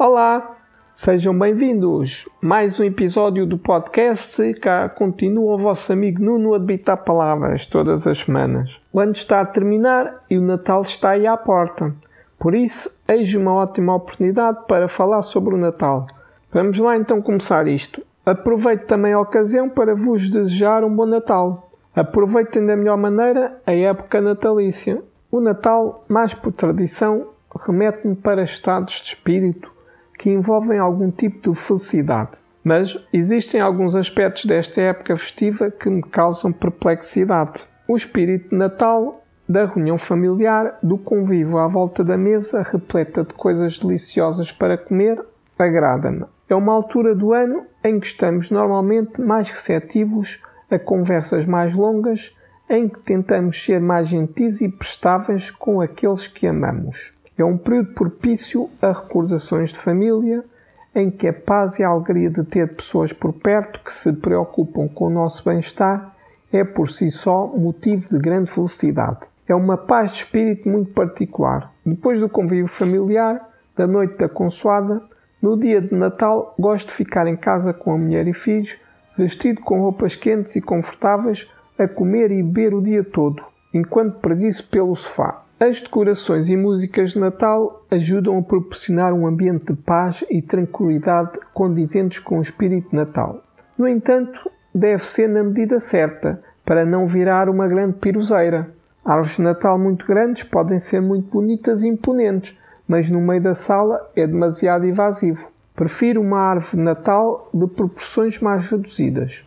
Olá, sejam bem-vindos. Mais um episódio do podcast. Cá continua o vosso amigo Nuno a debitar palavras todas as semanas. O ano está a terminar e o Natal está aí à porta. Por isso, eis uma ótima oportunidade para falar sobre o Natal. Vamos lá então começar isto. Aproveito também a ocasião para vos desejar um bom Natal. Aproveitem da melhor maneira a época natalícia. O Natal, mais por tradição, remete-me para estados de espírito que envolvem algum tipo de felicidade. Mas existem alguns aspectos desta época festiva que me causam perplexidade. O espírito de Natal, da reunião familiar, do convívio à volta da mesa repleta de coisas deliciosas para comer, agrada-me. É uma altura do ano em que estamos normalmente mais receptivos a conversas mais longas, em que tentamos ser mais gentis e prestáveis com aqueles que amamos. É um período propício a recordações de família, em que a paz e a alegria de ter pessoas por perto que se preocupam com o nosso bem-estar é por si só motivo de grande felicidade. É uma paz de espírito muito particular. Depois do convívio familiar, da noite da consoada, no dia de Natal gosto de ficar em casa com a mulher e filhos, vestido com roupas quentes e confortáveis, a comer e beber o dia todo, enquanto preguiço pelo sofá. As decorações e músicas de Natal ajudam a proporcionar um ambiente de paz e tranquilidade condizentes com o espírito de Natal. No entanto, deve ser na medida certa, para não virar uma grande piroseira. Árvores de Natal muito grandes podem ser muito bonitas e imponentes, mas no meio da sala é demasiado invasivo. Prefiro uma árvore de Natal de proporções mais reduzidas.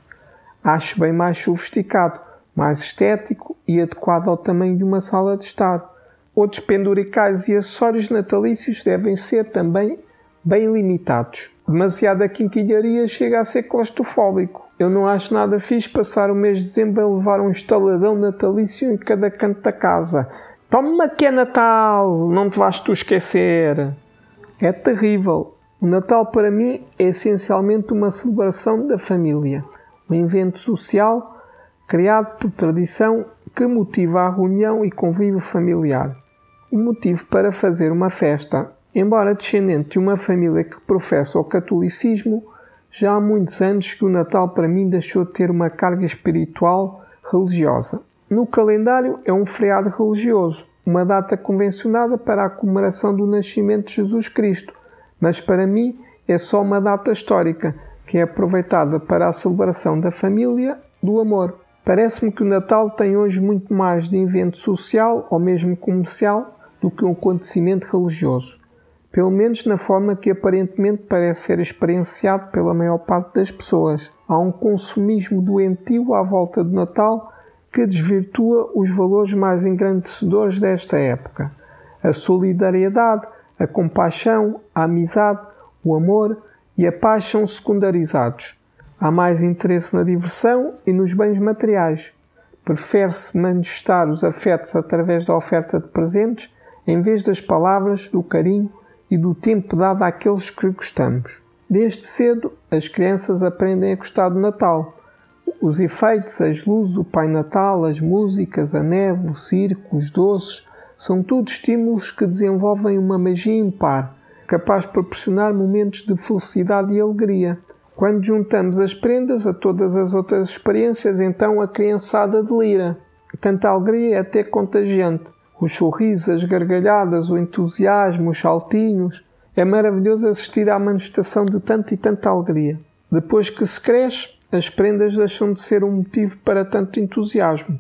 Acho bem mais sofisticado, mais estético e adequado ao tamanho de uma sala de estar. Outros penduricais e acessórios natalícios devem ser também bem limitados. Demasiada quinquilharia chega a ser claustrofóbico. Eu não acho nada fixe passar o mês de dezembro a levar um estaladão natalício em cada canto da casa. Toma que é Natal, não te vais tu esquecer. É terrível. O Natal para mim é essencialmente uma celebração da família, um evento social criado por tradição que motiva a reunião e convívio familiar o motivo para fazer uma festa. Embora descendente de uma família que professa o catolicismo, já há muitos anos que o Natal para mim deixou de ter uma carga espiritual religiosa. No calendário é um feriado religioso, uma data convencionada para a comemoração do nascimento de Jesus Cristo, mas para mim é só uma data histórica que é aproveitada para a celebração da família, do amor. Parece-me que o Natal tem hoje muito mais de evento social ou mesmo comercial do que um acontecimento religioso, pelo menos na forma que aparentemente parece ser experienciado pela maior parte das pessoas. Há um consumismo doentio à volta do Natal que desvirtua os valores mais engrandecedores desta época: a solidariedade, a compaixão, a amizade, o amor e a paz são secundarizados. Há mais interesse na diversão e nos bens materiais. Prefere-se manifestar os afetos através da oferta de presentes em vez das palavras, do carinho e do tempo dado àqueles que gostamos. Desde cedo, as crianças aprendem a gostar do Natal. Os efeitos, as luzes, o Pai Natal, as músicas, a neve, o circo, os doces, são tudo estímulos que desenvolvem uma magia impar, capaz de proporcionar momentos de felicidade e alegria. Quando juntamos as prendas a todas as outras experiências, então a criançada delira. Tanta alegria é até contagiante os sorrisos, as gargalhadas, o entusiasmo, os saltinhos. É maravilhoso assistir à manifestação de tanta e tanta alegria. Depois que se cresce, as prendas deixam de ser um motivo para tanto entusiasmo.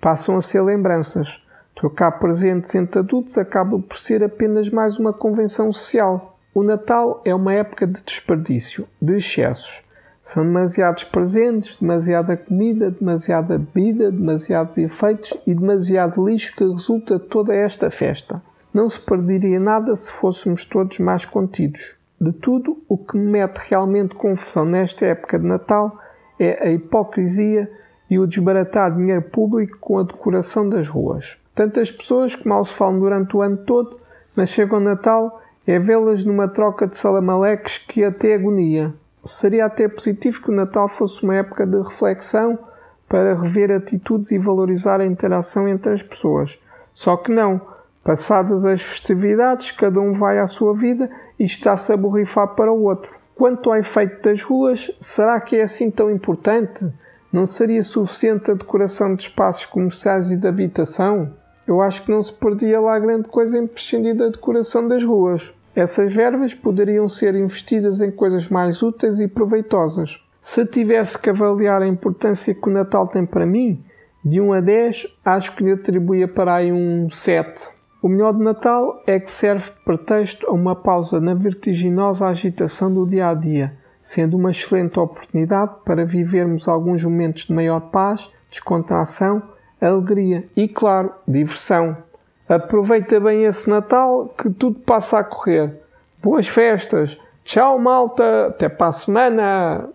Passam a ser lembranças. Trocar presentes entre adultos acaba por ser apenas mais uma convenção social. O Natal é uma época de desperdício, de excessos. São demasiados presentes, demasiada comida, demasiada bebida, demasiados efeitos e demasiado lixo que resulta toda esta festa. Não se perderia nada se fôssemos todos mais contidos. De tudo, o que me mete realmente confusão nesta época de Natal é a hipocrisia e o desbaratar dinheiro público com a decoração das ruas. Tantas pessoas que mal se falam durante o ano todo, mas chegam Natal é vê-las numa troca de salamaleques que até agonia seria até positivo que o Natal fosse uma época de reflexão para rever atitudes e valorizar a interação entre as pessoas. Só que não. Passadas as festividades, cada um vai à sua vida e está-se a borrifar para o outro. Quanto ao efeito das ruas, será que é assim tão importante? Não seria suficiente a decoração de espaços comerciais e de habitação? Eu acho que não se perdia lá grande coisa em prescindir da decoração das ruas. Essas verbas poderiam ser investidas em coisas mais úteis e proveitosas. Se tivesse que avaliar a importância que o Natal tem para mim, de 1 a 10, acho que lhe atribuía para aí um 7. O melhor de Natal é que serve de pretexto a uma pausa na vertiginosa agitação do dia a dia, sendo uma excelente oportunidade para vivermos alguns momentos de maior paz, descontração, alegria e, claro, diversão. Aproveita bem esse Natal que tudo passa a correr. Boas festas! Tchau, malta! Até para a semana!